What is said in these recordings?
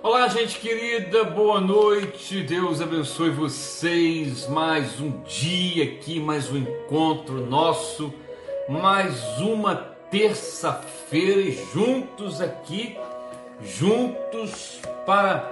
Olá, gente querida, boa noite. Deus abençoe vocês. Mais um dia aqui, mais um encontro nosso, mais uma terça-feira juntos aqui, juntos para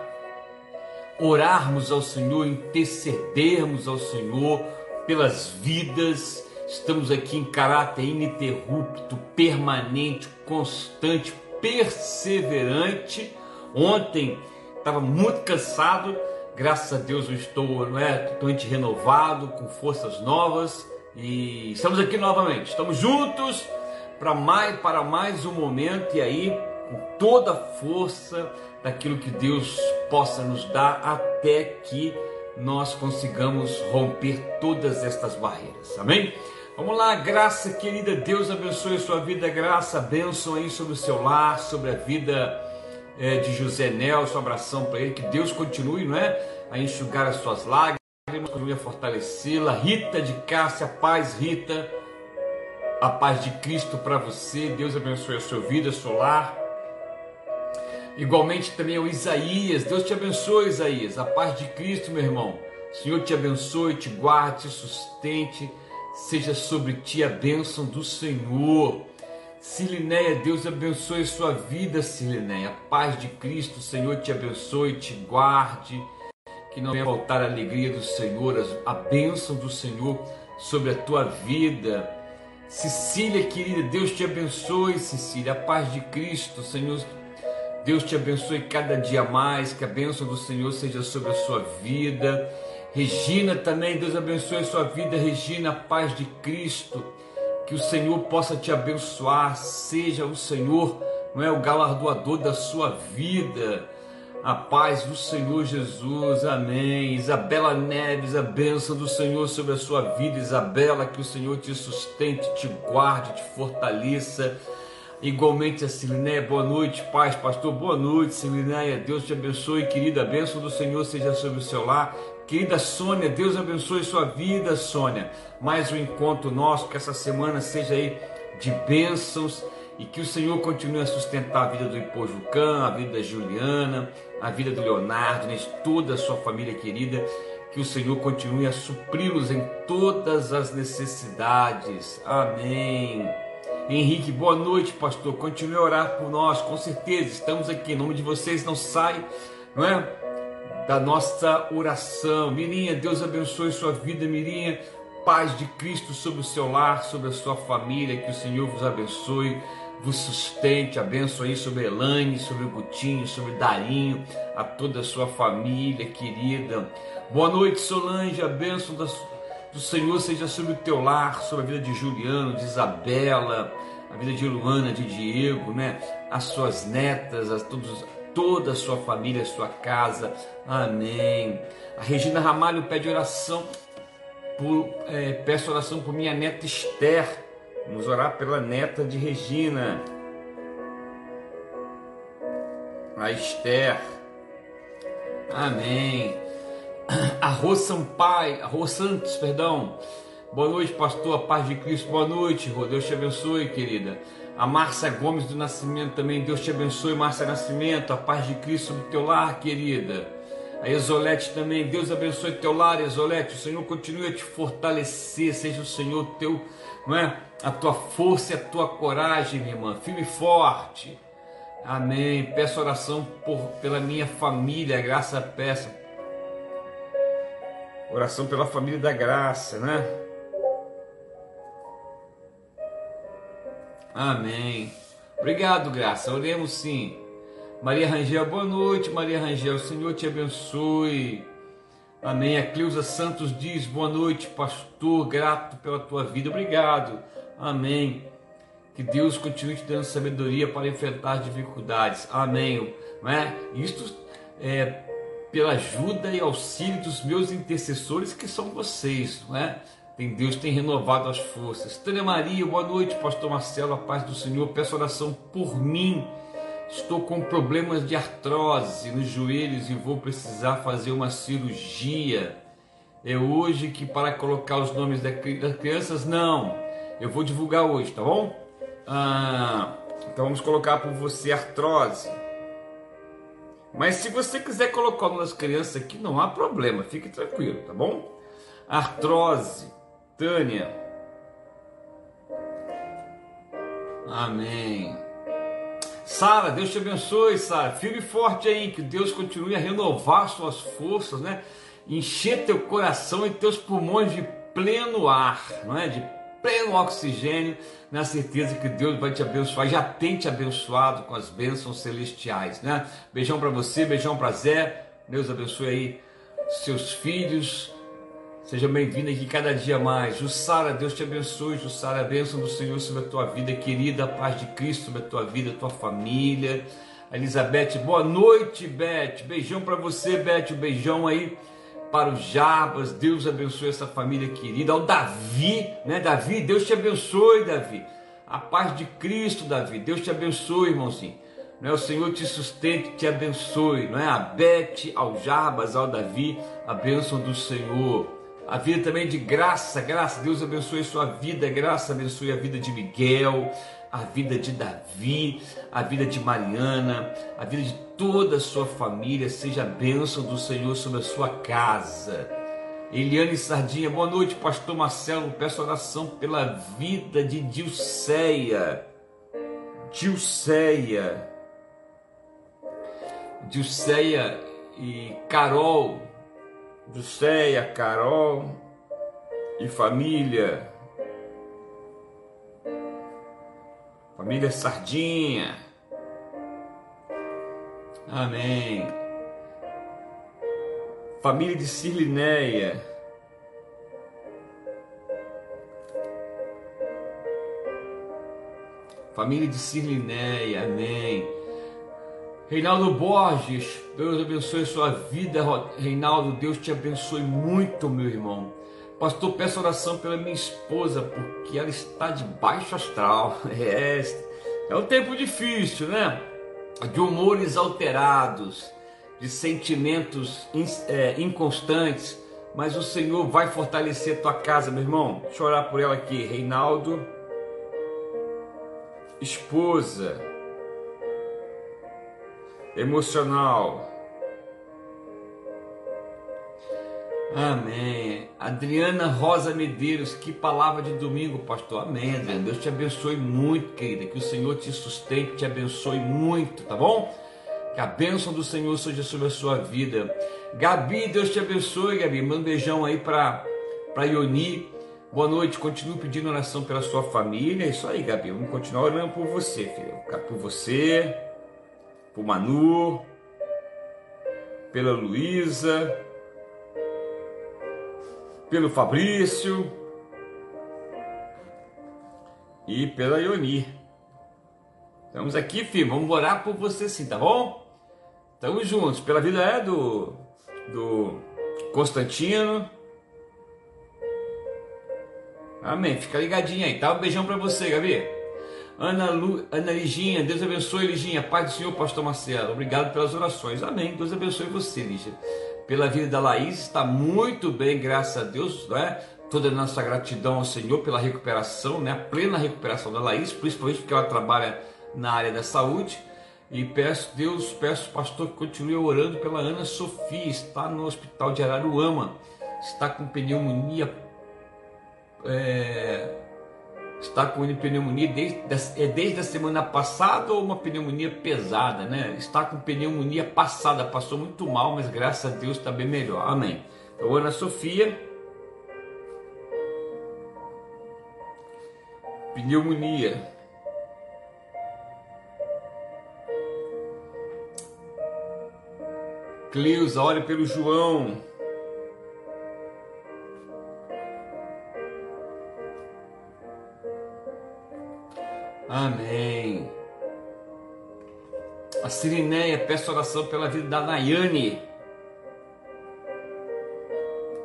orarmos ao Senhor, intercedermos ao Senhor pelas vidas. Estamos aqui em caráter ininterrupto, permanente, constante, perseverante Ontem estava muito cansado, graças a Deus eu estou não é, totalmente renovado, com forças novas e estamos aqui novamente. Estamos juntos para mais, para mais um momento e aí com toda a força daquilo que Deus possa nos dar até que nós consigamos romper todas estas barreiras. Amém? Vamos lá, graça querida, Deus abençoe a sua vida, graça, bênção aí sobre o seu lar, sobre a vida é, de José Nelson, um abração para ele, que Deus continue não é, a enxugar as suas lágrimas, continue a fortalecê-la. Rita de Cássia, paz, Rita, a paz de Cristo para você, Deus abençoe a sua vida, seu lar. Igualmente também o Isaías, Deus te abençoe, Isaías, a paz de Cristo, meu irmão. Senhor te abençoe, te guarde, te sustente, seja sobre ti a bênção do Senhor. Silinéia, Deus abençoe sua vida, Silinéia. Paz de Cristo, Senhor te abençoe, te guarde. Que não venha faltar a alegria do Senhor, a bênção do Senhor sobre a tua vida. Cecília, querida, Deus te abençoe, Cecília. A paz de Cristo, Senhor. Deus te abençoe cada dia mais. Que a bênção do Senhor seja sobre a sua vida. Regina também, Deus abençoe a sua vida. Regina, a paz de Cristo que o Senhor possa te abençoar, seja o Senhor, não é o galardoador da sua vida. A paz do Senhor Jesus, amém. Isabela Neves, a bênção do Senhor sobre a sua vida. Isabela, que o Senhor te sustente, te guarde, te fortaleça. Igualmente a Silinéia, boa noite, paz, pastor, boa noite, Silinéia, Deus te abençoe, querida, a bênção do Senhor seja sobre o seu lar, Querida Sônia, Deus abençoe sua vida, Sônia. Mais um encontro nosso, que essa semana seja aí de bênçãos e que o Senhor continue a sustentar a vida do Ipojucã, a vida da Juliana, a vida do Leonardo, né, toda a sua família querida. Que o Senhor continue a supri-los em todas as necessidades. Amém. Henrique, boa noite, pastor. Continue a orar por nós, com certeza. Estamos aqui, em nome de vocês, não sai, não é? Da nossa oração. Mirinha, Deus abençoe sua vida, Mirinha. Paz de Cristo sobre o seu lar, sobre a sua família, que o Senhor vos abençoe, vos sustente, abençoe sobre Elaine, sobre o Gutinho, sobre Darinho, a toda a sua família querida. Boa noite, Solange, a bênção do Senhor seja sobre o teu lar, sobre a vida de Juliano, de Isabela, a vida de Luana, de Diego, né? As suas netas, as todos toda a sua família, sua casa. Amém. A Regina Ramalho pede oração, por, é, peço oração por minha neta Esther. Vamos orar pela neta de Regina. A Esther. Amém. A Rô Sampaio, a Rô Santos, perdão. Boa noite, pastor. A paz de Cristo. Boa noite, Rô. Deus te abençoe, querida. A Márcia Gomes do Nascimento também, Deus te abençoe, Márcia Nascimento, a paz de Cristo no teu lar, querida. A Exolete também, Deus abençoe teu lar, Exolete. O Senhor continue a te fortalecer, seja o Senhor teu, não é? A tua força e a tua coragem, minha irmã, firme e forte. Amém. Peço oração por, pela minha família, graça peça. Oração pela família da graça, né? Amém. Obrigado, graça. Oremos sim. Maria Rangel, boa noite, Maria Rangel. O Senhor te abençoe. Amém. A Cleusa Santos diz: Boa noite, pastor. Grato pela tua vida. Obrigado. Amém. Que Deus continue te dando sabedoria para enfrentar dificuldades. Amém. Não é? Isto é pela ajuda e auxílio dos meus intercessores, que são vocês, não é? Tem Deus tem renovado as forças. Tânia Maria, boa noite, Pastor Marcelo, a paz do Senhor. Peço oração por mim. Estou com problemas de artrose nos joelhos e vou precisar fazer uma cirurgia. É hoje que para colocar os nomes das crianças, não. Eu vou divulgar hoje, tá bom? Ah, então vamos colocar por você artrose. Mas se você quiser colocar umas crianças aqui, não há problema, fique tranquilo, tá bom? Artrose, Tânia. Amém. Sara, Deus te abençoe, Sara. Firme forte aí, que Deus continue a renovar suas forças, né? Encher teu coração e teus pulmões de pleno ar, não é? De pleno oxigênio, na certeza que Deus vai te abençoar, já tem te abençoado com as bênçãos celestiais, né? Beijão para você, beijão para Zé. Deus abençoe aí seus filhos. Seja bem-vindo aqui cada dia mais. Jussara, Deus te abençoe. Jussara, a bênção do Senhor sobre a tua vida, querida. A paz de Cristo sobre a tua vida, a tua família. Elizabeth, boa noite, Beth. Beijão para você, Beth. Um beijão aí para os Jabas. Deus abençoe essa família querida. Ao Davi, né? Davi, Deus te abençoe, Davi. A paz de Cristo, Davi. Deus te abençoe, irmãozinho. Não é? O Senhor te sustente, te abençoe. Não é? A Beth, ao Jabas, ao Davi, a bênção do Senhor. A vida também de graça, graça. Deus abençoe sua vida, graça abençoe a vida de Miguel, a vida de Davi, a vida de Mariana, a vida de toda a sua família. Seja a bênção do Senhor sobre a sua casa. Eliane Sardinha, boa noite, Pastor Marcelo. Peço oração pela vida de Dilceia. Dilceia. Dilceia e Carol Jusceia, Carol e família. Família Sardinha. Amém. Família de Cirlinéia. Família de Cirlinéia. Amém. Reinaldo Borges, Deus abençoe sua vida, Reinaldo. Deus te abençoe muito, meu irmão. Pastor, peço oração pela minha esposa, porque ela está de baixo astral. É, é um tempo difícil, né? De humores alterados, de sentimentos é, inconstantes, mas o Senhor vai fortalecer tua casa, meu irmão. Deixa eu orar por ela aqui, Reinaldo. Esposa, emocional. Amém. Adriana Rosa Medeiros, que palavra de domingo, pastor. Amém, Adriana. Deus te abençoe muito, querida. Que o Senhor te sustente, te abençoe muito, tá bom? Que a bênção do Senhor seja sobre a sua vida. Gabi, Deus te abençoe, Gabi. Manda um beijão aí para Ioni. Boa noite, continue pedindo oração pela sua família. É isso aí, Gabi. Vamos continuar orando por você, filho. Por você, por Manu, pela Luísa, pelo Fabrício e pela Ioni. Estamos aqui, filho. Vamos orar por você sim, tá bom? Estamos juntos. Pela vida é do, do Constantino. Amém. Fica ligadinho aí, tá? Um beijão pra você, Gabi. Ana, Lu, Ana Liginha, Deus abençoe, Liginha. Paz do Senhor, Pastor Marcelo. Obrigado pelas orações. Amém. Deus abençoe você, Ligia. Pela vida da Laís, está muito bem, graças a Deus, não é? Toda a nossa gratidão ao Senhor pela recuperação, né? A plena recuperação da Laís, principalmente porque ela trabalha na área da saúde. E peço, Deus, peço, pastor, que continue orando pela Ana Sofia, está no hospital de Araruama, está com pneumonia. É, está com pneumonia desde, é desde a semana passada ou uma pneumonia pesada, né? Está com pneumonia passada, passou muito mal, mas graças a Deus está bem melhor. Amém. Então, Ana Sofia, pneumonia. Cleusa, ore pelo João. Amém. A Sirineia, peço oração pela vida da Nayane.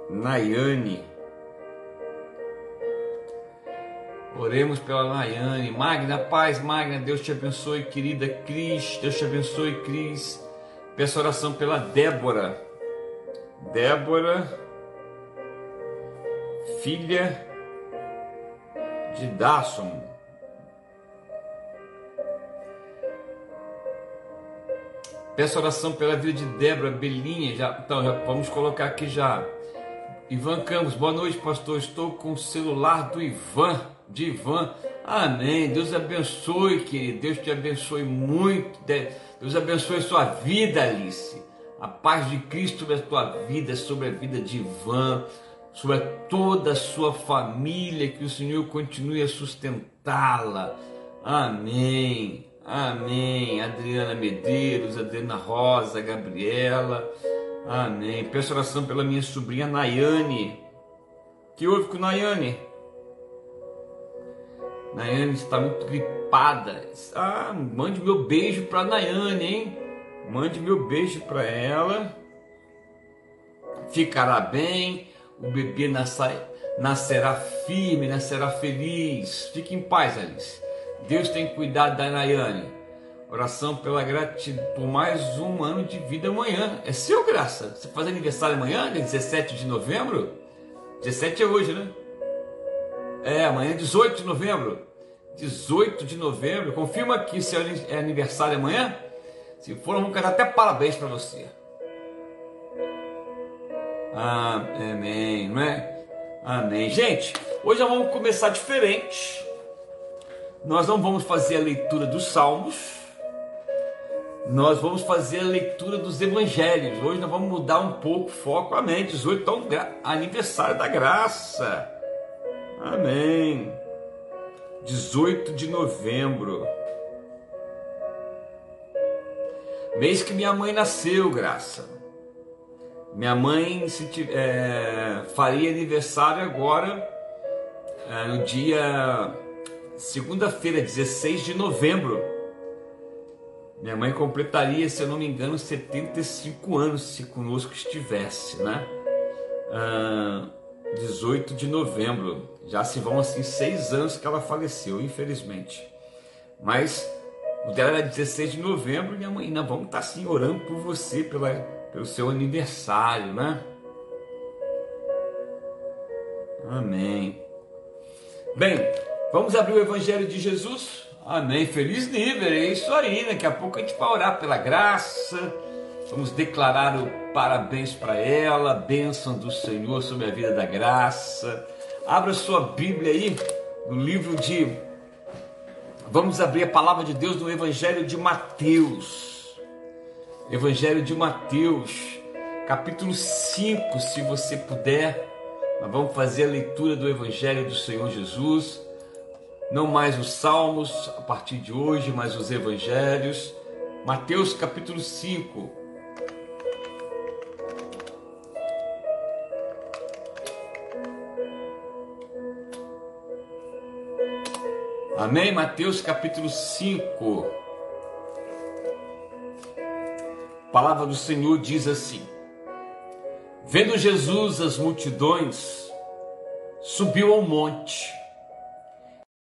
Nayane. Oremos pela Nayane. Magna, paz, Magna, Deus te abençoe, querida Cris. Deus te abençoe, Cris. Peço oração pela Débora. Débora, filha de Peço oração pela vida de Débora, Belinha, já, então já, vamos colocar aqui já. Ivan Campos, boa noite, pastor. Estou com o celular do Ivan, de Ivan. Amém. Deus abençoe, querido. Deus te abençoe muito. Deus abençoe sua vida, Alice. A paz de Cristo sobre a tua vida, sobre a vida de Ivan, sobre toda a sua família. Que o Senhor continue a sustentá-la. Amém. Amém. Adriana Medeiros, Adriana Rosa, Gabriela. Amém. Peço oração pela minha sobrinha Nayane. Que houve com Nayane? Nayane está muito gripada. Ah, mande meu beijo para Nayane, hein? Mande meu beijo para ela. Ficará bem. O bebê nascerá firme, nascerá feliz. Fique em paz, Alice. Deus tem cuidado da Nayane. Oração pela gratidão por mais um ano de vida amanhã. É seu, graça. Você faz aniversário amanhã, 17 de novembro? 17 é hoje, né? É, amanhã é 18 de novembro. 18 de novembro. Confirma aqui se é aniversário amanhã. Se for, vamos cantar até parabéns para você. Amém, não é? Amém. Gente, hoje nós vamos começar diferente. Nós não vamos fazer a leitura dos Salmos nós vamos fazer a leitura dos evangelhos. Hoje nós vamos mudar um pouco o foco. Amém. 18, então, aniversário da graça. Amém. 18 de novembro. Mês que minha mãe nasceu, graça. Minha mãe se, é, faria aniversário agora, é, no dia segunda-feira, 16 de novembro. Minha mãe completaria, se eu não me engano, 75 anos se conosco estivesse, né? Ah, 18 de novembro. Já se vão assim seis anos que ela faleceu, infelizmente. Mas o dela era 16 de novembro e mãe, nós vamos estar assim orando por você, pela, pelo seu aniversário, né? Amém. Bem, vamos abrir o Evangelho de Jesus. Amém. Feliz nível, é isso aí. Daqui a pouco a gente vai orar pela graça. Vamos declarar o parabéns para ela, bênção do Senhor sobre a vida da graça. Abra sua Bíblia aí no livro de. Vamos abrir a palavra de Deus no Evangelho de Mateus. Evangelho de Mateus, capítulo 5, se você puder. Nós vamos fazer a leitura do Evangelho do Senhor Jesus não mais os salmos a partir de hoje, mas os evangelhos. Mateus capítulo 5. Amém? Mateus capítulo 5. A palavra do Senhor diz assim: Vendo Jesus as multidões, subiu ao monte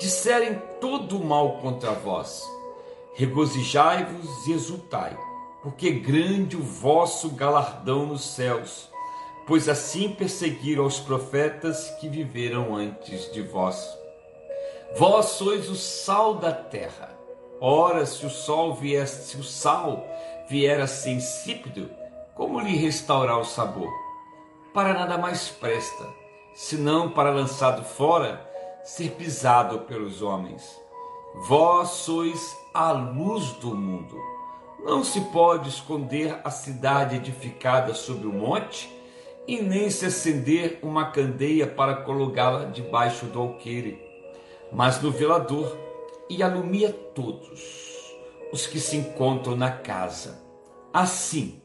disserem todo o mal contra vós, regozijai-vos e exultai, porque grande o vosso galardão nos céus, pois assim perseguiram os profetas que viveram antes de vós. Vós sois o sal da terra. Ora, se o sol viesse, se o sal vier a ser insípido, como lhe restaurar o sabor? Para nada mais presta, senão para lançado fora ser pisado pelos homens. Vós sois a luz do mundo. Não se pode esconder a cidade edificada sobre o monte, e nem se acender uma candeia para colocá-la debaixo do alqueire, mas no velador, e alumia todos os que se encontram na casa. Assim,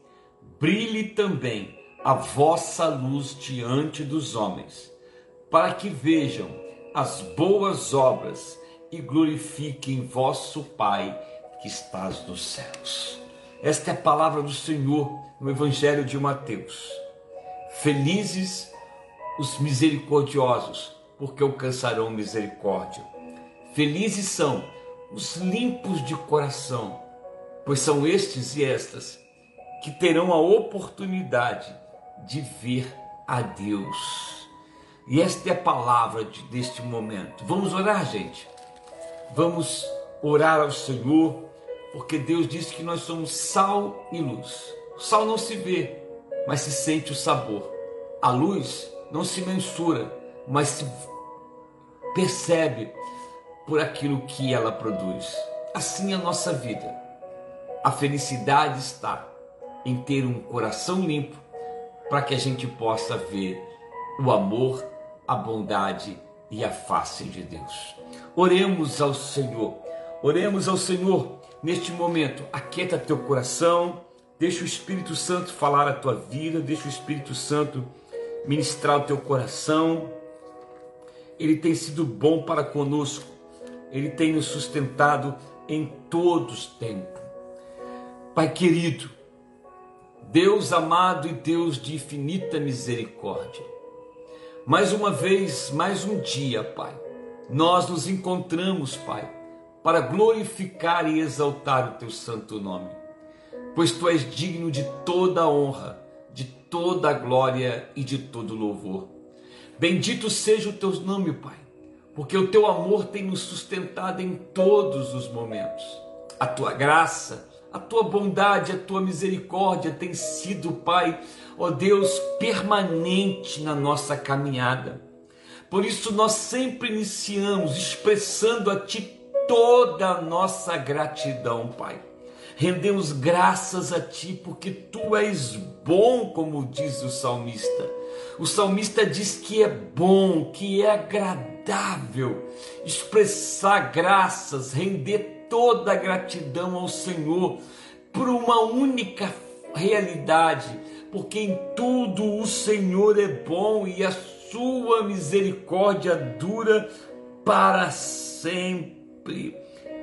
brilhe também a vossa luz diante dos homens, para que vejam as boas obras e glorifiquem vosso Pai que estás nos céus. Esta é a palavra do Senhor no Evangelho de Mateus. Felizes os misericordiosos, porque alcançarão misericórdia. Felizes são os limpos de coração, pois são estes e estas que terão a oportunidade de ver a Deus. E esta é a palavra de, deste momento. Vamos orar, gente. Vamos orar ao Senhor, porque Deus disse que nós somos sal e luz. O sal não se vê, mas se sente o sabor. A luz não se mensura, mas se percebe por aquilo que ela produz. Assim é a nossa vida. A felicidade está em ter um coração limpo para que a gente possa ver o amor, a bondade e a face de Deus. Oremos ao Senhor. Oremos ao Senhor neste momento. Aquieta teu coração. Deixa o Espírito Santo falar a tua vida. Deixa o Espírito Santo ministrar o teu coração. Ele tem sido bom para conosco. Ele tem nos sustentado em todos os tempos. Pai querido, Deus amado e Deus de infinita misericórdia. Mais uma vez, mais um dia, Pai, nós nos encontramos, Pai, para glorificar e exaltar o teu santo nome, pois tu és digno de toda a honra, de toda a glória e de todo louvor. Bendito seja o teu nome, Pai porque o teu amor tem nos sustentado em todos os momentos. A tua graça, a tua bondade, a tua misericórdia tem sido, Pai, ó Deus, permanente na nossa caminhada. Por isso nós sempre iniciamos expressando a Ti toda a nossa gratidão, Pai. Rendemos graças a Ti porque Tu és bom, como diz o salmista. O salmista diz que é bom, que é agradável expressar graças, render toda a gratidão ao Senhor por uma única realidade, porque em tudo o Senhor é bom e a sua misericórdia dura para sempre.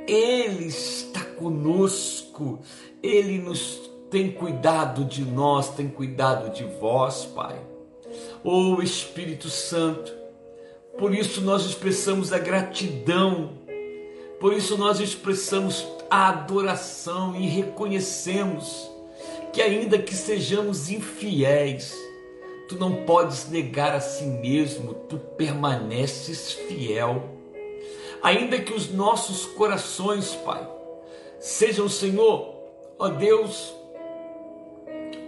Ele está conosco, ele nos tem cuidado de nós, tem cuidado de vós, Pai. Oh Espírito Santo, por isso nós expressamos a gratidão, por isso nós expressamos a adoração e reconhecemos que, ainda que sejamos infiéis, tu não podes negar a si mesmo, tu permaneces fiel. Ainda que os nossos corações, Pai, sejam, Senhor, ó Deus,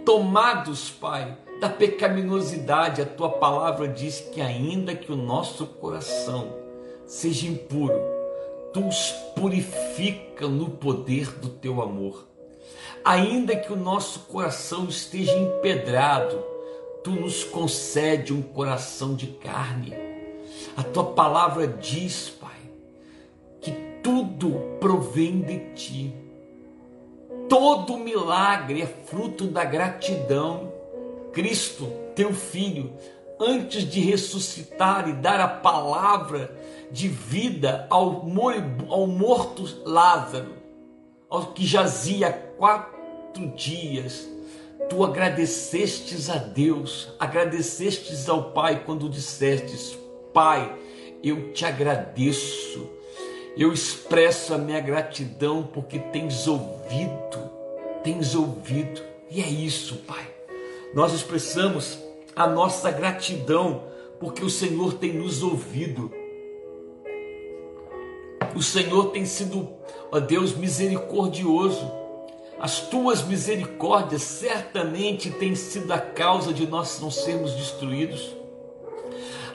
tomados, Pai, da pecaminosidade. A tua palavra diz que, ainda que o nosso coração seja impuro, tu os purifica no poder do teu amor. Ainda que o nosso coração esteja empedrado, tu nos concede um coração de carne. A tua palavra diz, Pai, que tudo provém de ti. Todo milagre é fruto da gratidão. Cristo, teu filho, antes de ressuscitar e dar a palavra de vida ao, morto Lázaro, ao que jazia dias, tu agradecestes a Deus, agradecestes ao Pai quando dissestes: Pai, eu te agradeço, eu expresso a minha gratidão porque tens ouvido, tens ouvido, e é isso, Pai nós expressamos a nossa gratidão porque o Senhor tem nos ouvido. O Senhor tem sido, ó Deus, misericordioso. As tuas misericórdias certamente têm sido a causa de nós não sermos destruídos.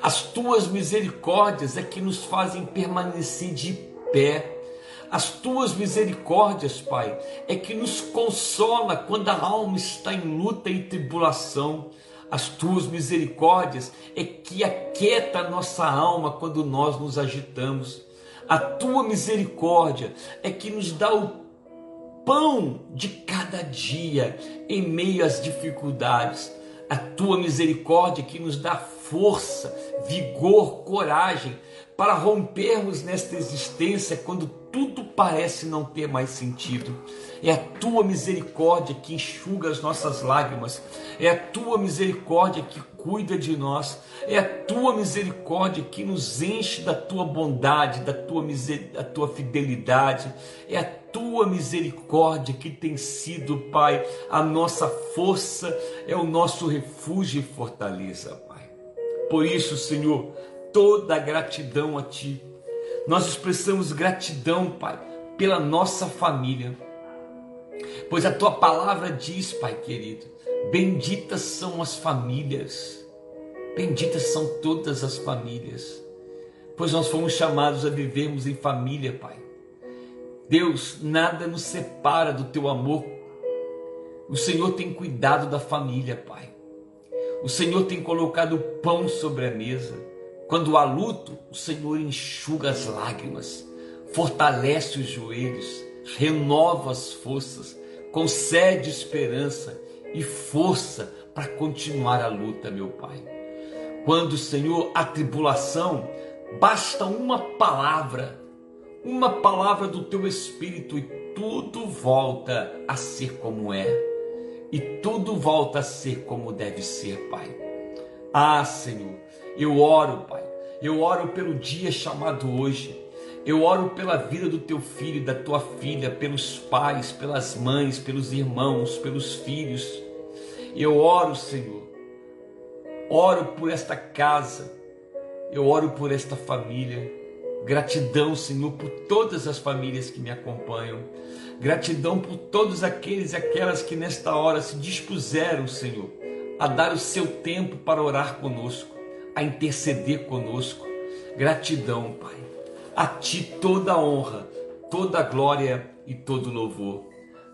As tuas misericórdias é que nos fazem permanecer de pé. As tuas misericórdias, Pai, é que nos consola quando a alma está em luta e tribulação. As tuas misericórdias é que aquieta a nossa alma quando nós nos agitamos. A tua misericórdia é que nos dá o pão de cada dia em meio às dificuldades. A tua misericórdia que nos dá força, vigor, coragem para rompermos nesta existência quando tudo parece não ter mais sentido. É a tua misericórdia que enxuga as nossas lágrimas, é a tua misericórdia que cuida de nós, é a tua misericórdia que nos enche da tua bondade, da tua, miser... da tua fidelidade, é a tua misericórdia que tem sido, Pai, a nossa força, é o nosso refúgio e fortaleza, Pai. Por isso, Senhor, toda a gratidão a Ti. Nós expressamos gratidão, Pai, pela nossa família. Pois a Tua palavra diz, Pai querido, benditas são as famílias, benditas são todas as famílias, pois nós fomos chamados a vivermos em família, Pai. Deus, nada nos separa do Teu amor. O Senhor tem cuidado da família, Pai. O Senhor tem colocado pão sobre a mesa. Quando há luto, o Senhor enxuga as lágrimas, fortalece os joelhos, renova as forças, concede esperança e força para continuar a luta, meu Pai. Quando, Senhor, a tribulação, basta uma palavra, uma palavra do teu Espírito e tudo volta a ser como é, e tudo volta a ser como deve ser, Pai. Ah, Senhor, eu oro, Pai. Eu oro pelo dia chamado hoje. Eu oro pela vida do teu filho e da tua filha, pelos pais, pelas mães, pelos irmãos, pelos filhos. Eu oro, Senhor. Oro por esta casa. Eu oro por esta família. Gratidão, Senhor, por todas as famílias que me acompanham. Gratidão por todos aqueles e aquelas que nesta hora se dispuseram, Senhor, a dar o seu tempo para orar conosco a interceder conosco. Gratidão, Pai. A Ti toda honra, toda glória e todo louvor.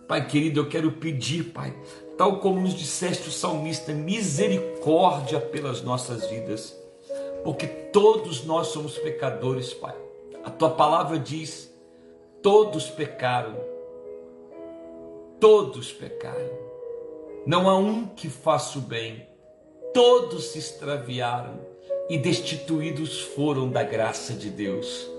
Pai querido, eu quero pedir, Pai, tal como nos disseste o salmista, misericórdia pelas nossas vidas, porque todos nós somos pecadores, Pai. A tua palavra diz: todos pecaram, todos pecaram. Não há um que faça o bem, todos se extraviaram e destituídos foram da graça de Deus,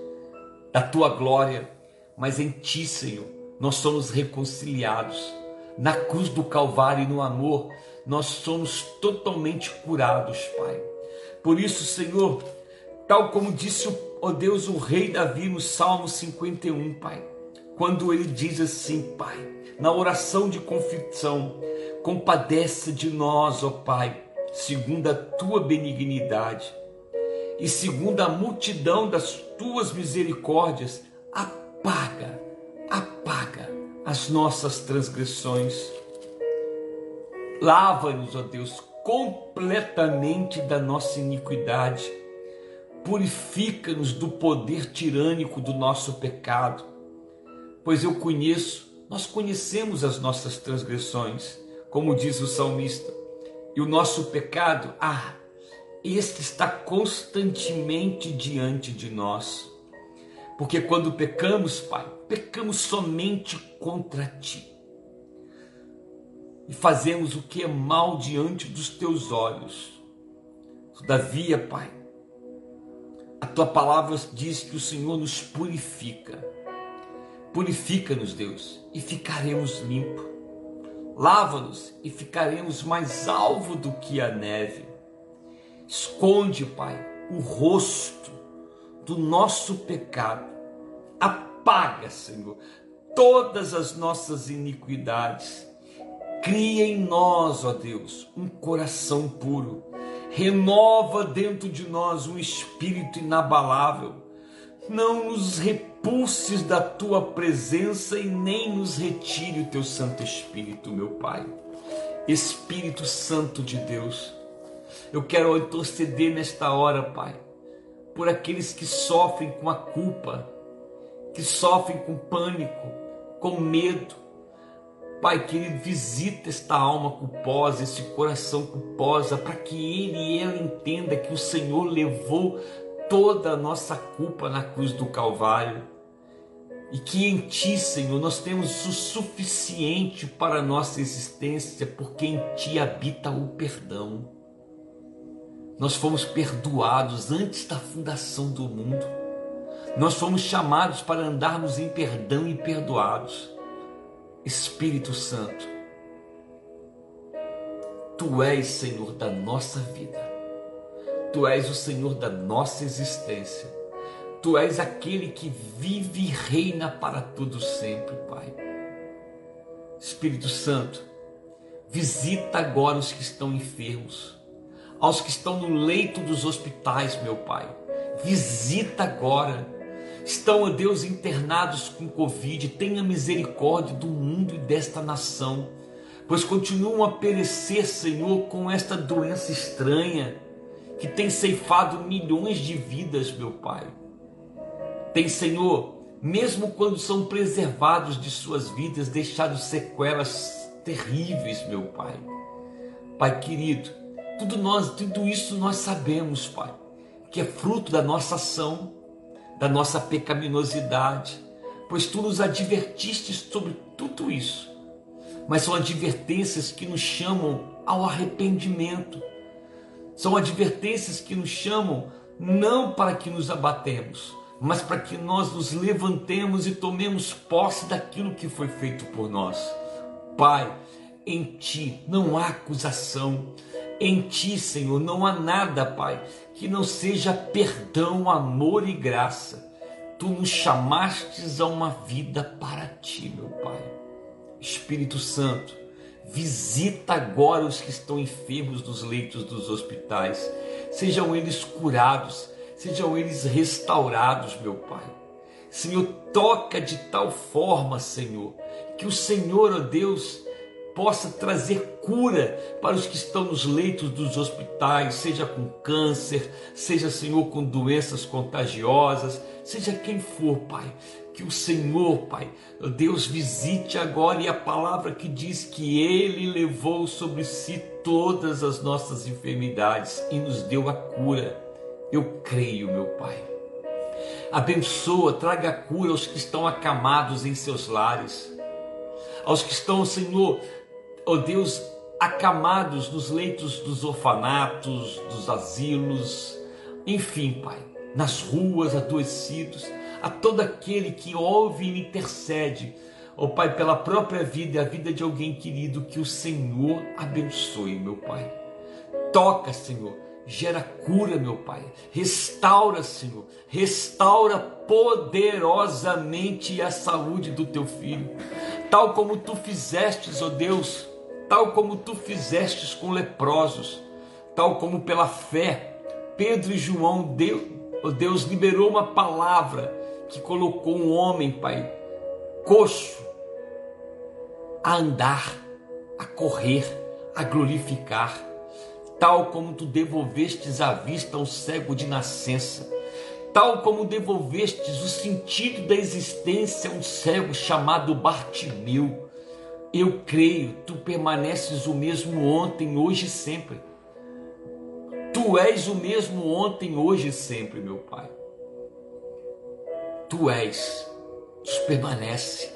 da tua glória, mas em ti, Senhor, nós somos reconciliados. Na cruz do Calvário e no amor, nós somos totalmente curados, Pai. Por isso, Senhor, tal como disse, ó Deus, o rei Davi no Salmo 51, Pai, quando ele diz assim, Pai, na oração de confissão, compadece de nós, ó Pai, segundo a tua benignidade e segundo a multidão das tuas misericórdias, apaga, apaga as nossas transgressões. Lava-nos, ó Deus, completamente da nossa iniquidade. Purifica-nos do poder tirânico do nosso pecado. Pois eu conheço, nós conhecemos as nossas transgressões, como diz o salmista e o nosso pecado, ah, este está constantemente diante de nós. Porque quando pecamos, Pai, pecamos somente contra Ti. E fazemos o que é mal diante dos Teus olhos. Todavia, Pai, a Tua palavra diz que o Senhor nos purifica. Purifica-nos, Deus, e ficaremos limpos lava-nos e ficaremos mais alvo do que a neve. Esconde, Pai, o rosto do nosso pecado. Apaga, Senhor, todas as nossas iniquidades. Cria em nós, ó Deus, um coração puro. Renova dentro de nós um espírito inabalável. Não nos repulses da tua presença e nem nos retire o teu Santo Espírito, meu Pai. Espírito Santo de Deus, eu quero interceder nesta hora, Pai, por aqueles que sofrem com a culpa, que sofrem com pânico, com medo. Pai querido, visita esta alma culposa, esse coração culposa, para que ele e ela entenda que o Senhor levou toda a nossa culpa na cruz do Calvário e que em Ti, Senhor, nós temos o suficiente para a nossa existência, porque em Ti habita o perdão. Nós fomos perdoados antes da fundação do mundo. Nós fomos chamados para andarmos em perdão e perdoados. Espírito Santo, Tu és Senhor da nossa vida. Tu és o Senhor da nossa existência. Tu és aquele que vive e reina para todo sempre, Pai. Espírito Santo, visita agora os que estão enfermos, aos que estão no leito dos hospitais, meu Pai. Visita agora. Estão, ó Deus, internados com Covid. Tenha misericórdia do mundo e desta nação, pois continuam a perecer, Senhor, com esta doença estranha que tem ceifado milhões de vidas, meu Pai. Tem, Senhor, mesmo quando são preservados de suas vidas, deixado sequelas terríveis, meu Pai. Pai querido, tudo nós, tudo isso nós sabemos, Pai, que é fruto da nossa ação, da nossa pecaminosidade, pois tu nos advertiste sobre tudo isso. Mas são advertências que nos chamam ao arrependimento. São advertências que nos chamam não para que nos abatemos, mas para que nós nos levantemos e tomemos posse daquilo que foi feito por nós. Pai, em ti não há acusação, em ti, Senhor, não há nada, Pai, que não seja perdão, amor e graça. Tu nos chamastes a uma vida para ti, meu Pai. Espírito Santo, visita agora os que estão enfermos nos leitos dos hospitais, sejam eles curados sejam eles restaurados, meu Pai. Senhor, toca de tal forma, Senhor, que o Senhor, ó Deus, possa trazer cura para os que estão nos leitos dos hospitais, seja com câncer, seja, Senhor, com doenças contagiosas, seja quem for, Pai. Que o Senhor, Pai, Deus visite agora e a palavra que diz que Ele levou sobre si todas as nossas enfermidades e nos deu a cura. Eu creio, meu Pai. Abençoa, traga cura aos que estão acamados em seus lares, aos que estão, Senhor, ó oh Deus, acamados nos leitos dos orfanatos, dos asilos, enfim, Pai, nas ruas, adoecidos, a todo aquele que ouve e intercede, ó oh, Pai, pela própria vida e a vida de alguém querido, que o Senhor abençoe, meu Pai. Toca, Senhor gera cura, meu Pai. Restaura, Senhor. Restaura poderosamente a saúde do teu filho. Tal como tu fizestes, ó oh Deus, tal como tu fizestes com leprosos, tal como pela fé Pedro e João, Deus, oh Deus liberou uma palavra que colocou um homem, Pai, coxo, a andar, a correr, a glorificar tal como tu devolvestes a vista ao cego de nascença, tal como devolvestes o sentido da existência a um cego chamado Bartimeu. Eu creio, tu permaneces o mesmo ontem, hoje e sempre. Tu és o mesmo ontem, hoje e sempre, meu Pai. Tu és, tu permanece,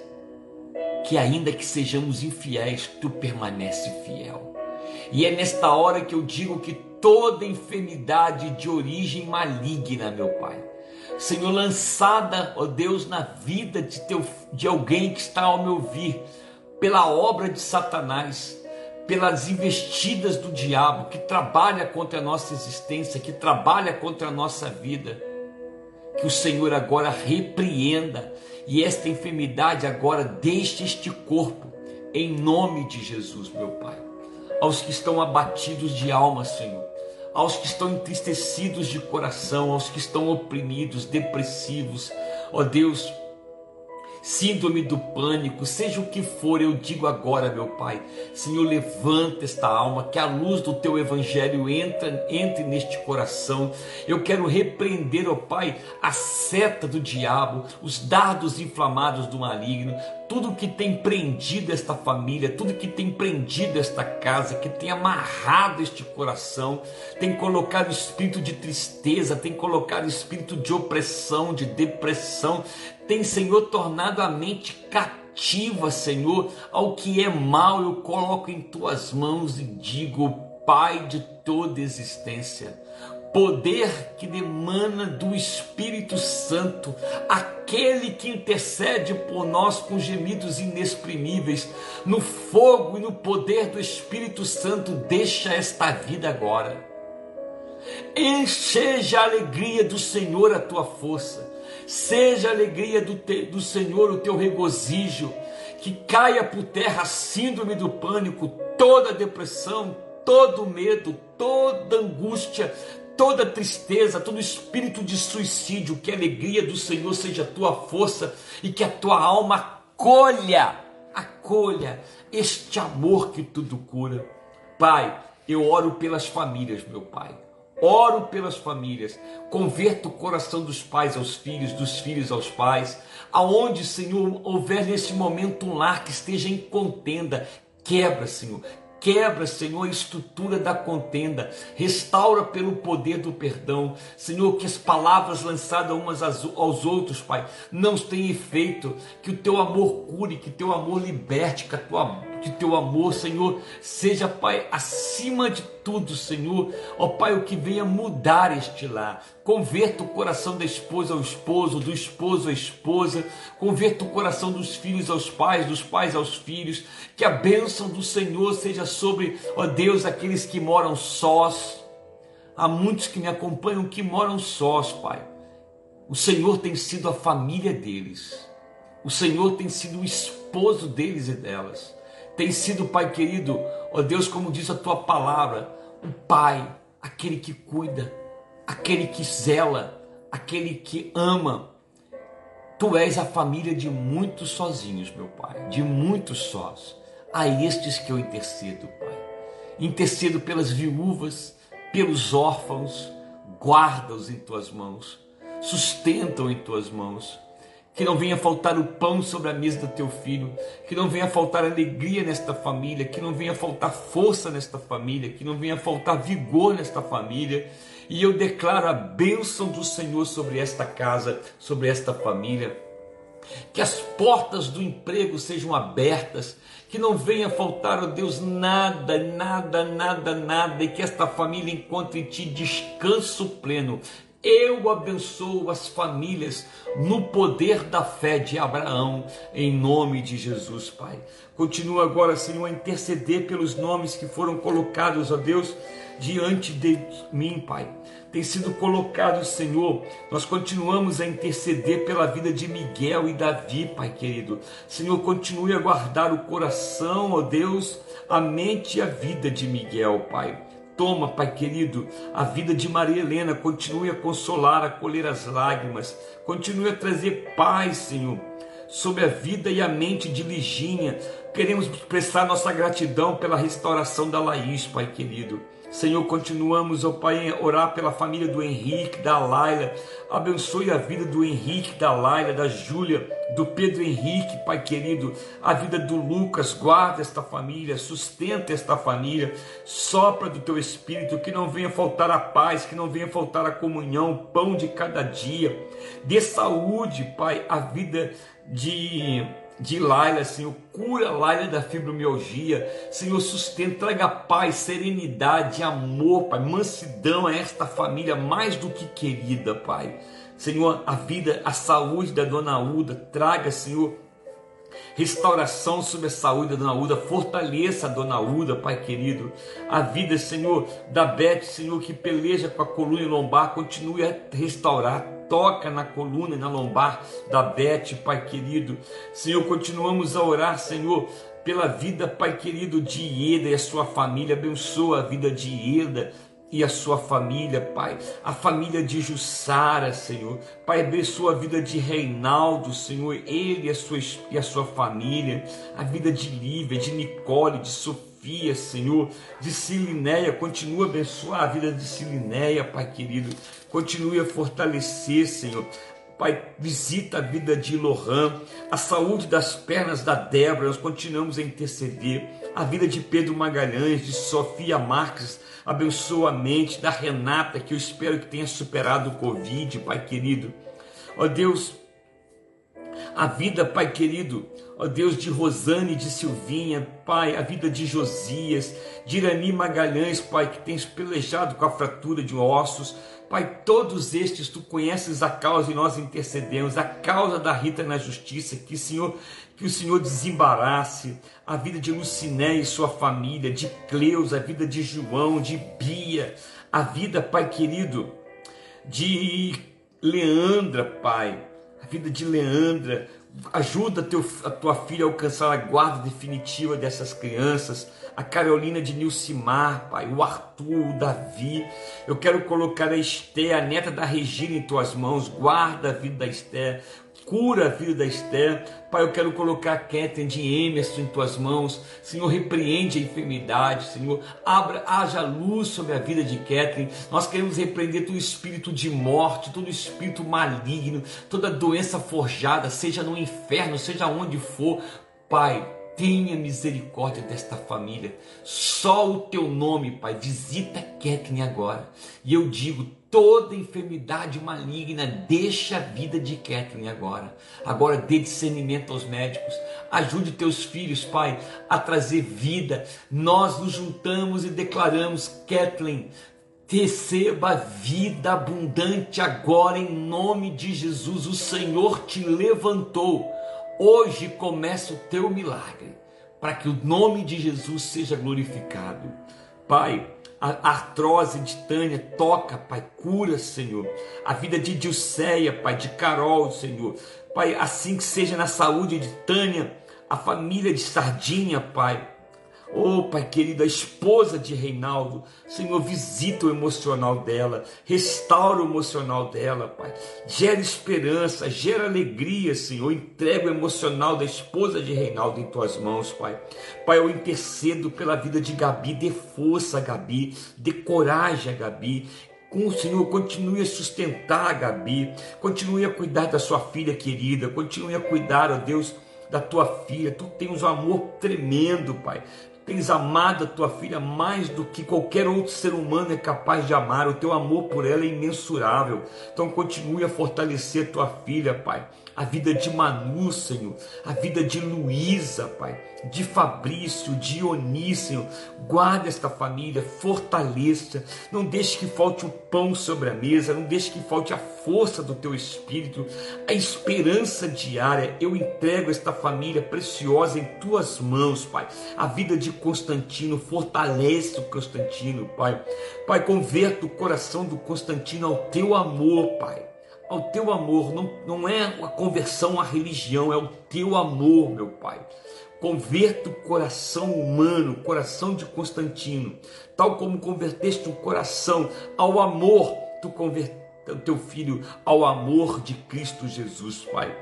que ainda que sejamos infiéis, tu permanece fiel. E é nesta hora que eu digo que toda enfermidade de origem maligna, meu Pai, Senhor, lançada, ó Deus, na vida de, teu, de alguém que está ao meu ouvir, pela obra de Satanás, pelas investidas do diabo que trabalha contra a nossa existência, que trabalha contra a nossa vida, que o Senhor agora repreenda e esta enfermidade agora deixe este corpo, em nome de Jesus, meu Pai aos que estão abatidos de alma, Senhor, aos que estão entristecidos de coração, aos que estão oprimidos, depressivos, ó Deus, síndrome do pânico, seja o que for, eu digo agora, meu Pai, Senhor, levanta esta alma, que a luz do teu evangelho entre, neste coração. Eu quero repreender, ó Pai, a seta do diabo, os dardos inflamados do maligno, tudo que tem prendido esta família, tudo que tem prendido esta casa, que tem amarrado este coração, tem colocado espírito de tristeza, tem colocado espírito de opressão, de depressão, tem, Senhor, tornado a mente cativa, Senhor, ao que é mal, eu coloco em tuas mãos e digo, Pai de toda existência, poder que demana do Espírito Santo, aquele que intercede por nós com gemidos inexprimíveis, no fogo e no poder do Espírito Santo, deixa esta vida agora. Encheja a alegria do Senhor a tua força, seja a alegria do, te, do Senhor o teu regozijo, que caia por terra a síndrome do pânico, toda depressão, todo medo, toda angústia, toda tristeza, todo espírito de suicídio, que a alegria do Senhor seja a tua força e que a tua alma acolha, acolha este amor que tudo cura. Pai, eu oro pelas famílias, meu Pai. Oro pelas famílias, converto o coração dos pais aos filhos, dos filhos aos pais, aonde, Senhor, houver nesse momento um lar que esteja em contenda, quebra, Senhor, Quebra, Senhor, a estrutura da contenda, restaura pelo poder do perdão, Senhor, que as palavras lançadas umas aos outros, Pai, não tenham efeito, que o teu amor cure, que teu amor liberte, que a tua que teu amor, Senhor, seja, Pai, acima de tudo, Senhor, ó Pai, o que venha mudar este lar. Converta o coração da esposa ao esposo, do esposo à esposa, converta o coração dos filhos aos pais, dos pais aos filhos, que a bênção do Senhor seja sobre, ó Deus, aqueles que moram sós. Há muitos que me acompanham que moram sós, Pai. O Senhor tem sido a família deles. O Senhor tem sido o esposo deles e delas tem sido, Pai querido, ó Deus, como diz a tua palavra, o Pai, aquele que cuida, aquele que zela, aquele que ama. Tu és a família de muitos sozinhos, meu Pai, de muitos sós. A estes que eu intercedo, Pai. Intercedo pelas viúvas, pelos órfãos, guarda-os em tuas mãos, sustenta-os em tuas mãos que não venha faltar o pão sobre a mesa do teu filho, que não venha faltar alegria nesta família, que não venha faltar força nesta família, que não venha faltar vigor nesta família. E eu declaro a bênção do Senhor sobre esta casa, sobre esta família. Que as portas do emprego sejam abertas, que não venha faltar, ó oh Deus, nada, nada, nada, nada, e que esta família encontre em Ti descanso pleno, eu abençoo as famílias no poder da fé de Abraão, em nome de Jesus, Pai. Continua agora, Senhor, a interceder pelos nomes que foram colocados, ó Deus, diante de mim, Pai. Tem sido colocado, Senhor. Nós continuamos a interceder pela vida de Miguel e Davi, Pai querido. Senhor, continue a guardar o coração, ó Deus, a mente e a vida de Miguel, Pai. Toma, Pai querido, a vida de Maria Helena, continue a consolar, a colher as lágrimas, continue a trazer paz, Senhor, sobre a vida e a mente de Liginha. Queremos expressar nossa gratidão pela restauração da Laís, Pai querido. Senhor, continuamos, ó Pai, a orar pela família do Henrique, da Laila. Abençoe a vida do Henrique, da Laila, da Júlia, do Pedro Henrique, Pai querido. A vida do Lucas, guarda esta família, sustenta esta família. Sopra do teu espírito, que não venha faltar a paz, que não venha faltar a comunhão, o pão de cada dia. Dê saúde, Pai, a vida de de Laila, Senhor, cura Laila da fibromialgia, Senhor, sustenta, traga paz, serenidade, amor, Pai, mansidão a esta família mais do que querida, Pai. Senhor, a vida, a saúde da dona Uda, traga, Senhor, restauração sobre a saúde da dona Uda, fortaleça a dona Uda, Pai querido. A vida, Senhor, da Beth, Senhor, que peleja com a coluna lombar, continue a restaurar, toca na coluna e na lombar da Beth, Pai querido. Senhor, continuamos a orar, Senhor, pela vida, Pai querido, de Ieda e a sua família. Abençoa a vida de Ieda e a sua família, Pai. A família de Jussara, Senhor. Pai, abençoa a vida de Reinaldo, Senhor. Ele e a sua, e a sua família. A vida de Lívia, de Nicole, de Sofia, Senhor. De Silinéia. Continua a abençoar a vida de Silinéia, Pai querido. Continue a fortalecer, Senhor. Pai, visita a vida de Lohan, a saúde das pernas da Débora, nós continuamos a interceder. A vida de Pedro Magalhães, de Sofia Marques, abençoa a mente da Renata, que eu espero que tenha superado o Covid, Pai querido. Ó Deus, a vida, Pai querido, ó Deus, de Rosane, de Silvinha, Pai, a vida de Josias, de Irani Magalhães, Pai, que tens pelejado com a fratura de ossos, Pai, todos estes tu conheces a causa e nós intercedemos, a causa da Rita na justiça, que, Senhor, que o Senhor desembarace a vida de Luciné e sua família, de Cleus, a vida de João, de Bia, a vida, Pai querido, de Leandra, Pai, a vida de Leandra, ajuda teu, a tua filha a alcançar a guarda definitiva dessas crianças, a Carolina de Nilcimar, pai, o Arthur, o Davi. Eu quero colocar a Esté, a neta da Regina, em tuas mãos. Guarda a vida da Esté, cura a vida da Esther. Pai, eu quero colocar a Catherine de Emerson em tuas mãos. Senhor, repreende a enfermidade. Senhor, abra, haja luz sobre a vida de Catherine. Nós queremos repreender todo espírito de morte, todo espírito maligno, toda doença forjada, seja no inferno, seja onde for. Pai, tenha misericórdia desta família. Só o teu nome, Pai, visita Kathleen agora. E eu digo, toda enfermidade maligna, deixa a vida de Kathleen agora. Agora dê discernimento aos médicos. Ajude teus filhos, Pai, a trazer vida. Nós nos juntamos e declaramos, Kathleen, receba vida abundante agora em nome de Jesus. O Senhor te levantou Hoje começa o teu milagre, para que o nome de Jesus seja glorificado. Pai, a artrose de Tânia, toca, Pai, cura, Senhor. A vida de Dilceia, Pai, de Carol, Senhor. Pai, assim que seja na saúde de Tânia, a família de Sardinha, Pai. Oh, Pai querido, a esposa de Reinaldo, Senhor, visita o emocional dela, restaura o emocional dela, Pai. Gera esperança, gera alegria, Senhor. Entrega o emocional da esposa de Reinaldo em tuas mãos, Pai. Pai, eu intercedo pela vida de Gabi, dê força a Gabi, dê coragem a Gabi, com o Senhor, continue a sustentar a Gabi, continue a cuidar da sua filha querida, continue a cuidar, ó Deus, da tua filha. Tu tens um amor tremendo, Pai tens amado a tua filha mais do que qualquer outro ser humano é capaz de amar. O teu amor por ela é imensurável. Então continue a fortalecer tua filha, Pai. A vida de Manu, Senhor. A vida de Luísa, Pai. De Fabrício, de Dionísio. Guarda esta família, fortaleça. Não deixe que falte o pão sobre a mesa. Não deixe que falte a força do teu espírito, a esperança diária. Eu entrego esta família preciosa em tuas mãos, Pai. A vida de Constantino, fortalece o Constantino, Pai. Pai, converta o coração do Constantino ao teu amor, Pai. Ao teu amor, não, não é a conversão à religião, é o teu amor, meu Pai. Converta o coração humano, o coração de Constantino, tal como converteste o coração ao amor, tu converteste o teu filho ao amor de Cristo Jesus, Pai.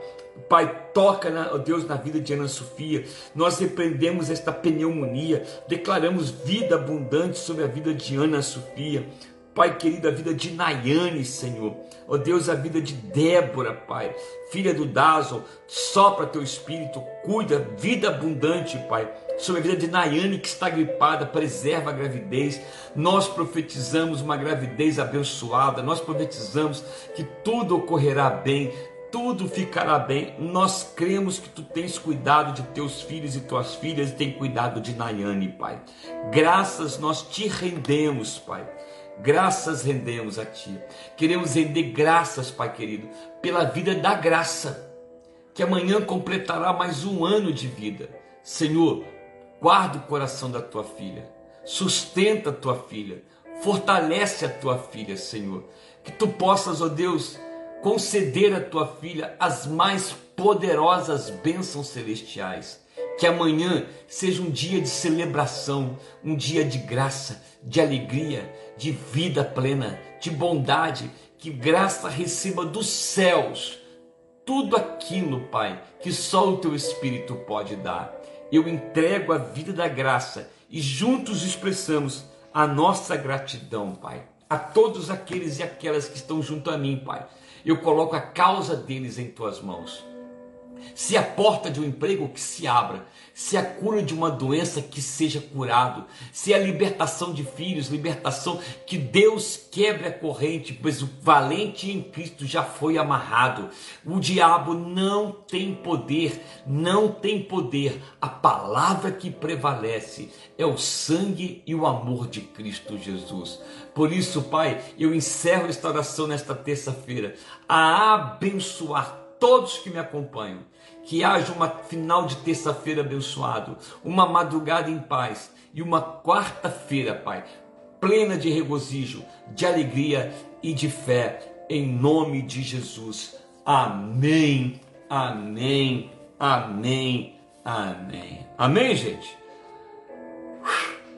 Pai, toca, na, oh Deus, na vida de Ana Sofia. Nós repreendemos esta pneumonia, declaramos vida abundante sobre a vida de Ana Sofia. Pai querido, a vida de Nayane, Senhor. Ó oh Deus, a vida de Débora, Pai. Filha do Dazo, sopra teu espírito, cuida, vida abundante, Pai. Sobre a vida de Nayane que está gripada, preserva a gravidez. Nós profetizamos uma gravidez abençoada. Nós profetizamos que tudo ocorrerá bem tudo ficará bem. Nós cremos que tu tens cuidado de teus filhos e tuas filhas e tem cuidado de Nayane, Pai. Graças nós te rendemos, Pai. Graças rendemos a Ti. Queremos render graças, Pai querido, pela vida da graça, que amanhã completará mais um ano de vida. Senhor, guarda o coração da tua filha, sustenta a tua filha, fortalece a tua filha, Senhor. Que tu possas, ó Deus, conceder à tua filha as mais poderosas bênçãos celestiais Que amanhã seja um dia de celebração, um dia de graça, de alegria, de vida plena, de bondade, que graça receba dos céus tudo aquilo, Pai, que só o teu Espírito pode dar. Eu entrego a vida da graça e juntos expressamos a nossa gratidão, Pai, a todos aqueles e aquelas que estão junto a mim, Pai. Eu coloco a causa deles em tuas mãos. Se a porta de um emprego que se abra, se a cura de uma doença que seja curado, se a libertação de filhos, libertação que Deus quebre a corrente, pois o valente em Cristo já foi amarrado. O diabo não tem poder, não tem poder. A palavra que prevalece é o sangue e o amor de Cristo Jesus. Por isso, Pai, eu encerro esta oração nesta terça-feira a abençoar todos que me acompanham. Que haja uma final de terça-feira abençoado, uma madrugada em paz e uma quarta-feira, Pai, plena de regozijo, de alegria e de fé, em nome de Jesus. Amém, amém, amém, amém. Amém, gente?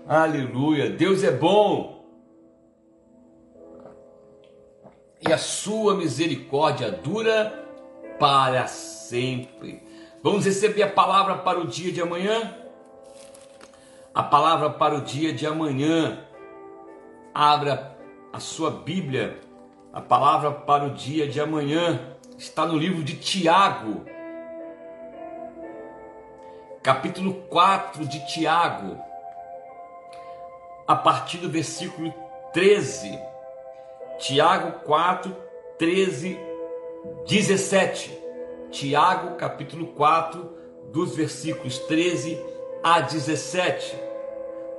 Aleluia, Deus é bom. E a sua misericórdia dura para sempre. Vamos receber a palavra para o dia de amanhã? A palavra para o dia de amanhã. Abra a sua Bíblia. A palavra para o dia de amanhã está no livro de Tiago, capítulo 4 de Tiago, a partir do versículo 13. Tiago 4, 13 17. Tiago, capítulo 4, dos versículos 13 a 17.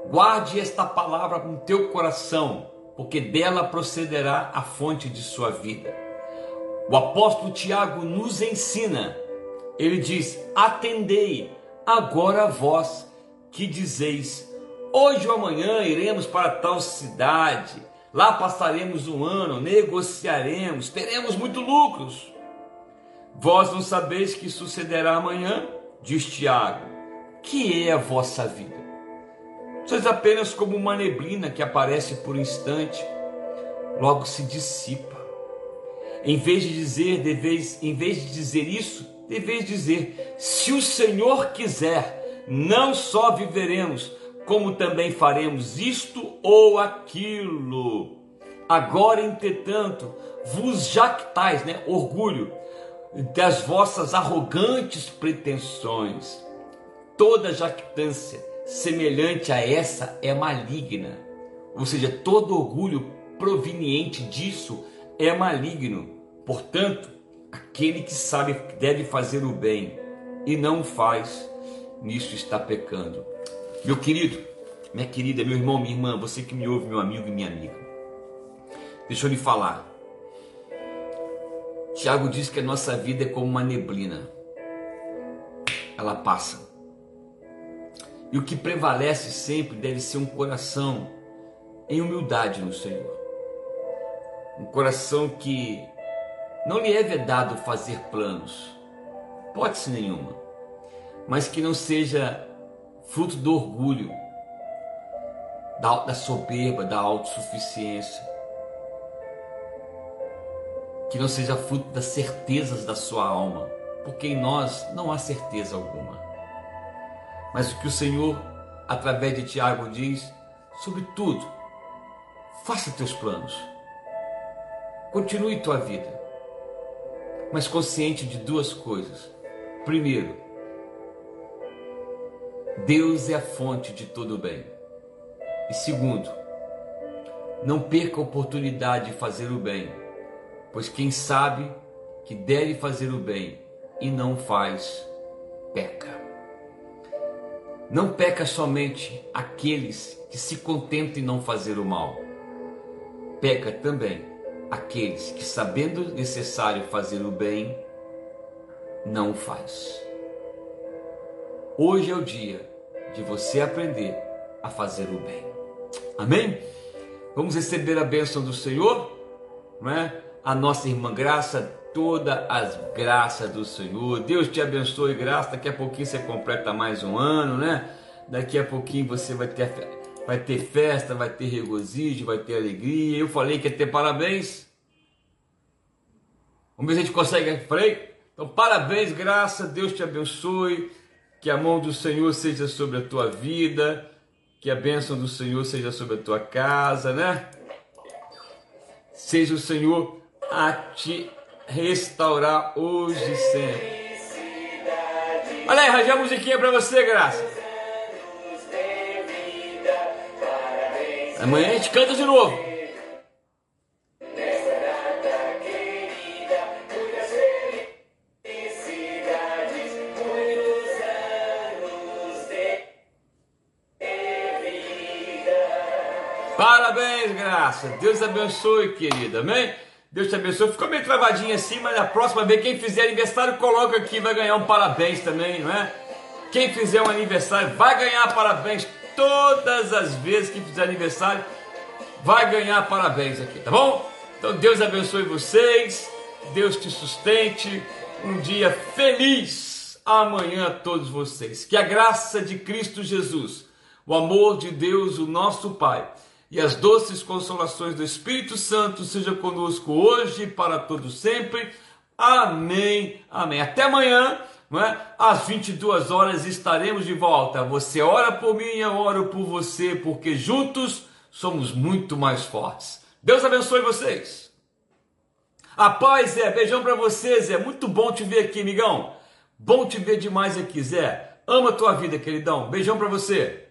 Guarde esta palavra no teu coração, porque dela procederá a fonte de sua vida. O apóstolo Tiago nos ensina, ele diz: Atendei agora vós que dizeis: Hoje ou amanhã iremos para tal cidade Lá passaremos um ano, negociaremos, teremos muito lucros. Vós não sabeis que sucederá amanhã? Diz Tiago. Que é a vossa vida? Sois apenas como uma neblina que aparece por um instante, logo se dissipa. Em vez de dizer, deveis, em vez de dizer isso, deveis dizer: se o Senhor quiser, não só viveremos, como também faremos isto ou aquilo. Agora, entretanto, vos jactais, né, orgulho, das vossas arrogantes pretensões. Toda jactância semelhante a essa é maligna. Ou seja, todo orgulho proveniente disso é maligno. Portanto, aquele que sabe que deve fazer o bem e não faz, nisso está pecando. Meu querido, minha querida, meu irmão, minha irmã, você que me ouve, meu amigo e minha amiga. Deixa eu lhe falar. Tiago diz que a nossa vida é como uma neblina. Ela passa. E o que prevalece sempre deve ser um coração em humildade no Senhor. Um coração que não lhe é vedado fazer planos, pode-se nenhuma, mas que não seja fruto do orgulho, da, da soberba, da autossuficiência. Que não seja fruto das certezas da sua alma, porque em nós não há certeza alguma. Mas o que o Senhor, através de Tiago, diz, sobre tudo, faça teus planos, continue tua vida, mas consciente de duas coisas. Primeiro, Deus é a fonte de todo bem. E segundo, não perca a oportunidade de fazer o bem, pois quem sabe que deve fazer o bem e não faz, peca. Não peca somente aqueles que se contentam em não fazer o mal. Peca também aqueles que, sabendo necessário fazer o bem, não o faz. Hoje é o dia de você aprender a fazer o bem. Amém? Vamos receber a bênção do Senhor, não é? a nossa irmã Graça todas as graças do Senhor. Deus te abençoe, graça. Daqui a pouquinho você completa mais um ano, né? Daqui a pouquinho você vai ter, vai ter festa, vai ter regozijo, vai ter alegria. Eu falei que ia ter parabéns. Vamos ver se a gente consegue. Falei? Então, parabéns, graça. Deus te abençoe. Que a mão do Senhor seja sobre a tua vida. Que a bênção do Senhor seja sobre a tua casa, né? Seja o Senhor a te restaurar hoje e sempre. Olha aí, a musiquinha para você, Graça. Amanhã a gente canta de novo. Graça. Deus abençoe, querida. Amém? Deus te abençoe. Ficou meio travadinho assim, mas na próxima vez, quem fizer aniversário, coloca aqui, vai ganhar um parabéns também, não é? Quem fizer um aniversário vai ganhar parabéns todas as vezes que fizer aniversário, vai ganhar parabéns aqui, tá bom? Então Deus abençoe vocês, Deus te sustente, um dia feliz amanhã a todos vocês. Que a graça de Cristo Jesus, o amor de Deus, o nosso Pai e as doces consolações do Espírito Santo seja conosco hoje e para todos sempre. Amém. Amém. Até amanhã, não é? às 22 horas estaremos de volta. Você ora por mim, eu oro por você, porque juntos somos muito mais fortes. Deus abençoe vocês. A paz, Zé. Beijão para você, Zé. Muito bom te ver aqui, amigão. Bom te ver demais aqui, Zé. Ama a tua vida, queridão. Beijão para você.